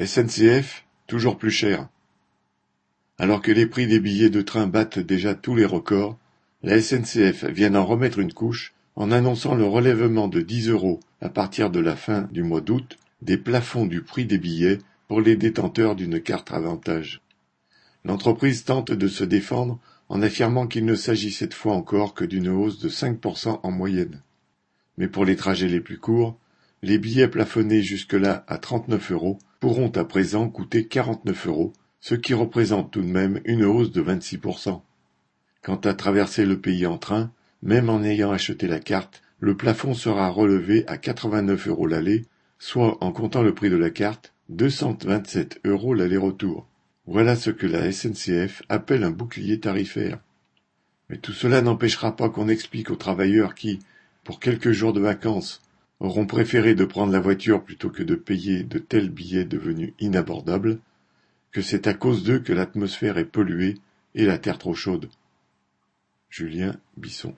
SNCF, toujours plus cher. Alors que les prix des billets de train battent déjà tous les records, la SNCF vient d'en remettre une couche en annonçant le relèvement de 10 euros à partir de la fin du mois d'août des plafonds du prix des billets pour les détenteurs d'une carte avantage. L'entreprise tente de se défendre en affirmant qu'il ne s'agit cette fois encore que d'une hausse de 5% en moyenne. Mais pour les trajets les plus courts, les billets plafonnés jusque-là à 39 euros pourront à présent coûter 49 euros, ce qui représente tout de même une hausse de 26%. Quant à traverser le pays en train, même en ayant acheté la carte, le plafond sera relevé à 89 euros l'aller, soit en comptant le prix de la carte, 227 euros l'aller-retour. Voilà ce que la SNCF appelle un bouclier tarifaire. Mais tout cela n'empêchera pas qu'on explique aux travailleurs qui, pour quelques jours de vacances, auront préféré de prendre la voiture plutôt que de payer de tels billets devenus inabordables, que c'est à cause d'eux que l'atmosphère est polluée et la terre trop chaude. Julien Bisson